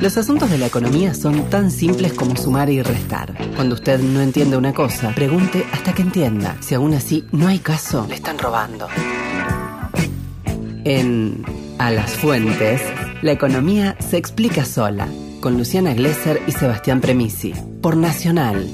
Los asuntos de la economía son tan simples como sumar y restar. Cuando usted no entiende una cosa, pregunte hasta que entienda. Si aún así no hay caso, le están robando. En A las Fuentes, la economía se explica sola, con Luciana Glesser y Sebastián Premisi, por Nacional.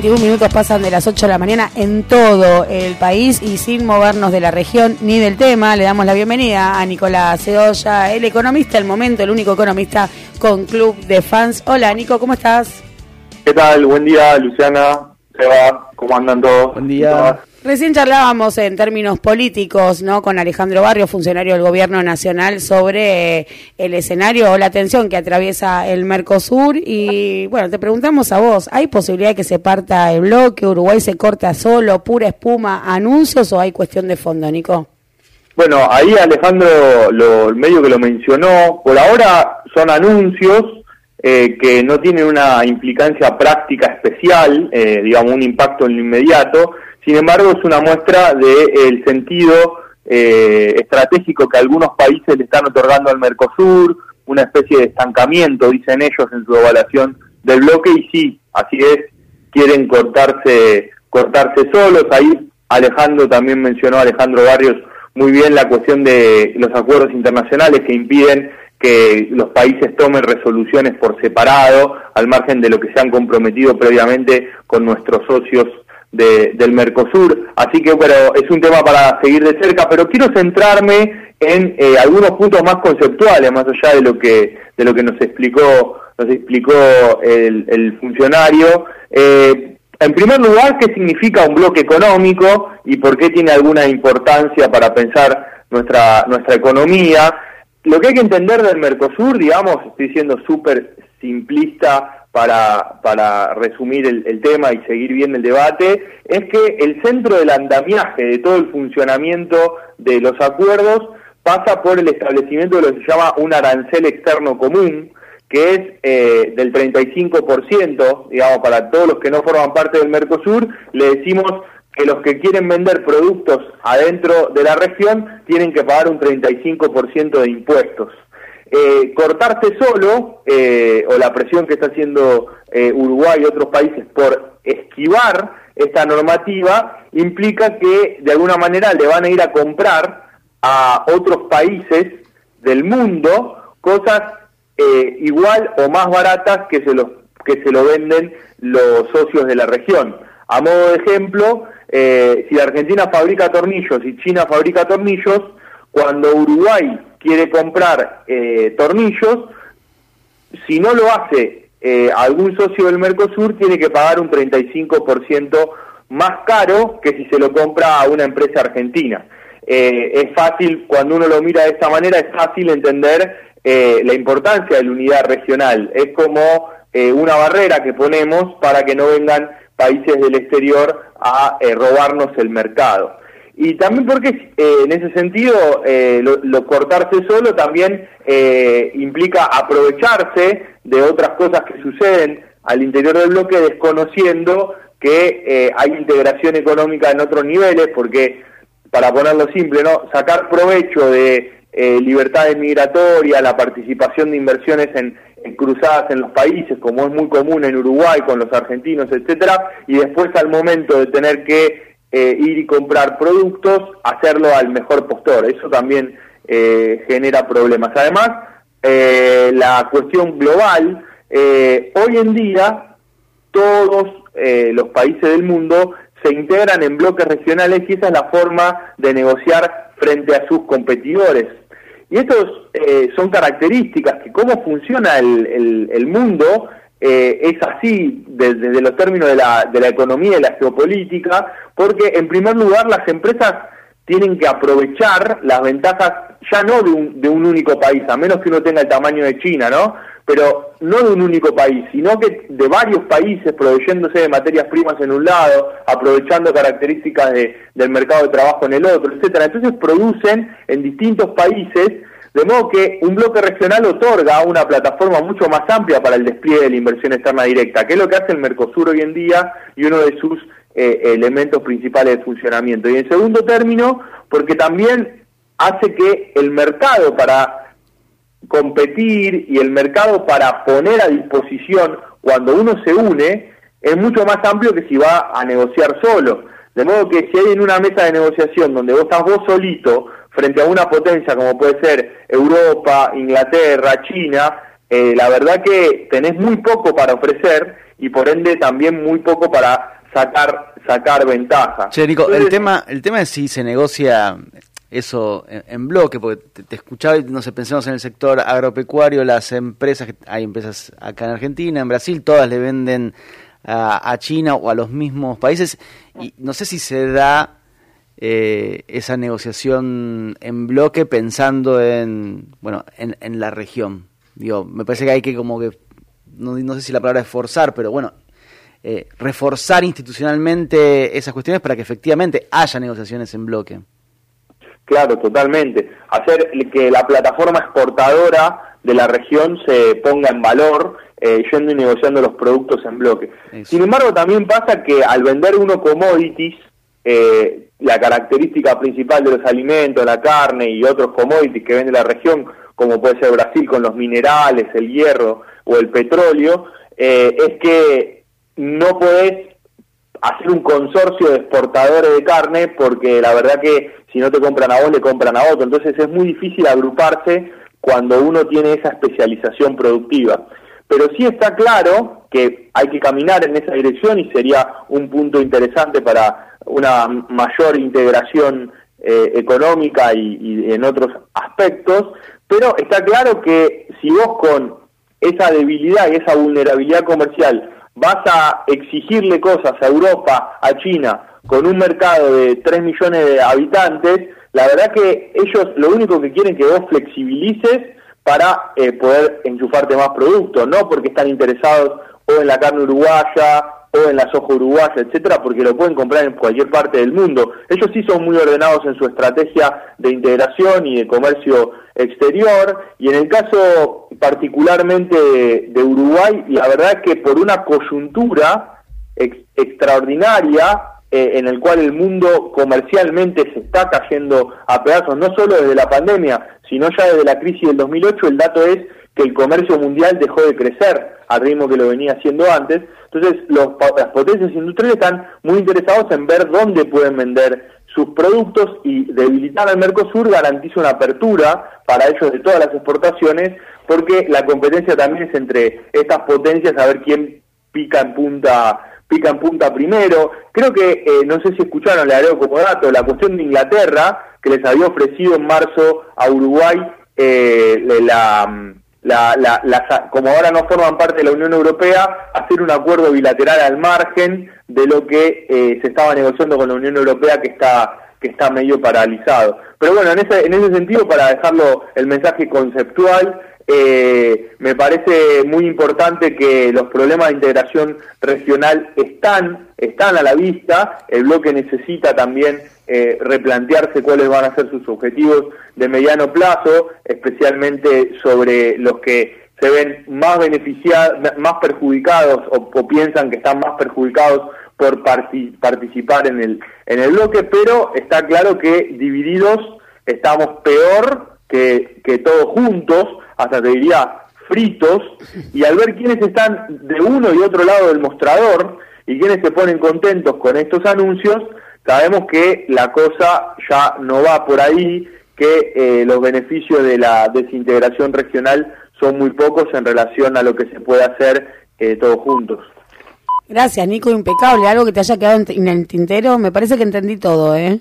21 minutos pasan de las 8 de la mañana en todo el país y sin movernos de la región ni del tema, le damos la bienvenida a Nicolás Cedoya, el economista del momento, el único economista con club de fans. Hola Nico, ¿cómo estás? ¿Qué tal? Buen día, Luciana. Seba, ¿cómo andan todos? Buen día. Recién charlábamos en términos políticos, ¿no? Con Alejandro Barrio, funcionario del Gobierno Nacional, sobre eh, el escenario o la tensión que atraviesa el Mercosur. Y bueno, te preguntamos a vos, ¿hay posibilidad de que se parta el bloque, Uruguay se corta solo, pura espuma, anuncios o hay cuestión de fondo, Nico? Bueno, ahí Alejandro, lo, medio que lo mencionó, por ahora son anuncios eh, que no tienen una implicancia práctica especial, eh, digamos, un impacto en lo inmediato sin embargo, es una muestra del sentido eh, estratégico que algunos países le están otorgando al Mercosur, una especie de estancamiento, dicen ellos en su evaluación del bloque, y sí, así es, quieren cortarse, cortarse solos. Ahí Alejandro también mencionó, Alejandro Barrios, muy bien la cuestión de los acuerdos internacionales que impiden que los países tomen resoluciones por separado, al margen de lo que se han comprometido previamente con nuestros socios del Mercosur. Así que, bueno, es un tema para seguir de cerca, pero quiero centrarme en eh, algunos puntos más conceptuales, más allá de lo que, de lo que nos explicó, nos explicó el, funcionario. Eh, en primer lugar, ¿qué significa un bloque económico y por qué tiene alguna importancia para pensar nuestra, nuestra economía? Lo que hay que entender del Mercosur, digamos, estoy siendo súper simplista para, para resumir el, tema y seguir bien el debate, es que el centro del andamiaje de todo el funcionamiento de los acuerdos pasa por el establecimiento de lo que se llama un arancel externo común, que es eh, del 35%, digamos, para todos los que no forman parte del Mercosur, le decimos que los que quieren vender productos adentro de la región tienen que pagar un 35% de impuestos. Eh, cortarse solo, eh, o la presión que está haciendo eh, Uruguay y otros países por esquivar esta normativa, implica que de alguna manera le van a ir a comprar a otros países del mundo cosas eh, igual o más baratas que se, los, que se lo venden los socios de la región. A modo de ejemplo, si Argentina fabrica tornillos y China fabrica tornillos, cuando Uruguay quiere comprar eh, tornillos, si no lo hace eh, algún socio del Mercosur, tiene que pagar un 35% más caro que si se lo compra a una empresa argentina. Eh, es fácil, cuando uno lo mira de esta manera, es fácil entender la importancia de la unidad regional. Es como una barrera que ponemos para que no vengan países del exterior a robarnos el mercado. Y también porque eh, en ese sentido eh, lo, cortarse solo también eh, implica aprovecharse de otras cosas que suceden al interior del bloque desconociendo que hay integración económica en otros niveles porque para ponerlo simple no sacar provecho de libertad migratoria la participación de inversiones en, en cruzadas en los países como es muy común en Uruguay con los argentinos etcétera y después al momento de tener que eh, ir y comprar productos, hacerlo al mejor postor. Eso también eh, genera problemas. Además, eh, la cuestión global, hoy en día todos los países del mundo se integran en bloques regionales y esa es la forma de negociar frente a sus competidores. Y estas son características que cómo funciona el mundo eh, es así desde, los términos de la, de la economía y la geopolítica, porque en primer lugar las empresas tienen que aprovechar las ventajas ya no de un, de un único país, a menos que uno tenga el tamaño de China, ¿no? Pero no de un único país, sino que de varios países proveyéndose de materias primas en un lado, aprovechando características de, del mercado de trabajo en el otro, etcétera. Entonces producen en distintos países De modo que un bloque regional otorga una plataforma mucho más amplia para el despliegue de la inversión externa directa, que es lo que hace el Mercosur hoy en día y uno de sus eh, elementos principales de funcionamiento. Y en segundo término, porque también hace que el mercado para competir y el mercado para poner a disposición cuando uno se une es mucho más amplio que si va a negociar solo. De modo que si hay en una mesa de negociación donde vos estás vos solito frente a una potencia como puede ser Europa, Inglaterra, China, eh, la verdad que tenés muy poco para ofrecer y por ende también muy poco para sacar sacar ventaja. Che, Nico, el tema el tema es si se negocia eso en, bloque, porque te, escuchaba y no sé, pensamos en el sector agropecuario, las empresas, hay empresas acá en Argentina, en Brasil, todas le venden a, China o a los mismos países. Y no sé si se da eh, esa negociación en bloque pensando en, bueno, en, la región. Digo, me parece que hay que como que, no, no sé si la palabra es forzar, pero bueno, eh, reforzar institucionalmente esas cuestiones para que efectivamente haya negociaciones en bloque. Claro, totalmente. Hacer que la plataforma exportadora de la región se ponga en valor eh, yendo y negociando los productos en bloque. Sin embargo, también pasa que al vender uno commodities, eh, la característica principal de los alimentos, la carne y otros commodities que vende la región, como puede ser Brasil con los minerales, el hierro o el petróleo, eh, es que no podés hacer un consorcio de exportadores de carne porque la verdad que si no te compran a vos le compran a otro, entonces es muy difícil agruparse cuando uno tiene esa especialización productiva. Pero sí está claro que hay que caminar en esa dirección y sería un punto interesante para una mayor integración eh, económica y, en otros aspectos, pero está claro que si vos con esa debilidad y esa vulnerabilidad comercial vas a exigirle cosas a Europa, a China, con un mercado de 3 millones de habitantes, la verdad que ellos lo único que quieren es que vos flexibilices para eh, poder enchufarte más productos, no porque están interesados o en la carne uruguaya en la soja uruguaya, etcétera, porque lo pueden comprar en cualquier parte del mundo. Ellos sí son muy ordenados en su estrategia de integración y de comercio exterior, y en el caso particularmente de, Uruguay, la verdad es que por una coyuntura extraordinaria, eh, en el cual el mundo comercialmente se está cayendo a pedazos, no solo desde la pandemia, sino ya desde la crisis del 2008, el dato es que el comercio mundial dejó de crecer al ritmo que lo venía haciendo antes. Entonces, los, las potencias industriales están muy interesados en ver dónde pueden vender sus productos y debilitar al Mercosur garantiza una apertura para ellos de todas las exportaciones, porque la competencia también es entre estas potencias a ver quién pica en punta pica en punta primero. Creo que, eh, no sé si escucharon, le haré como dato, la cuestión de Inglaterra, que les había ofrecido en marzo a Uruguay eh, la, la, como ahora no forman parte de la Unión Europea, hacer un acuerdo bilateral al margen de lo que eh, se estaba negociando con la Unión Europea que está que está medio paralizado. Pero bueno, en ese, en ese sentido, para dejarlo el mensaje conceptual, eh, me parece muy importante que los problemas de integración regional están, están a la vista, el bloque necesita también eh, replantearse cuáles van a ser sus objetivos de mediano plazo, especialmente sobre los que se ven más beneficiados, más perjudicados o, piensan que están más perjudicados por participar en el, en el bloque, pero está claro que divididos estamos peor que, que todos juntos, hasta te diría fritos, y al ver quiénes están de uno y otro lado del mostrador y quienes se ponen contentos con estos anuncios, sabemos que la cosa ya no va por ahí, que eh, los beneficios de la desintegración regional son muy pocos en relación a lo que se puede hacer eh, todos juntos. Gracias, Nico, impecable. ¿Algo que te haya quedado en el tintero? Me parece que entendí todo, ¿eh?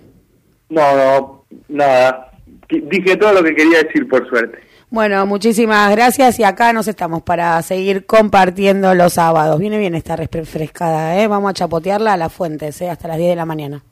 No, no, nada. Dije todo lo que quería decir, por suerte. Bueno, muchísimas gracias y acá nos estamos para seguir compartiendo los sábados. Viene bien esta refrescada, ¿eh? Vamos a chapotearla a las fuentes, ¿eh? Hasta las 10 de la mañana.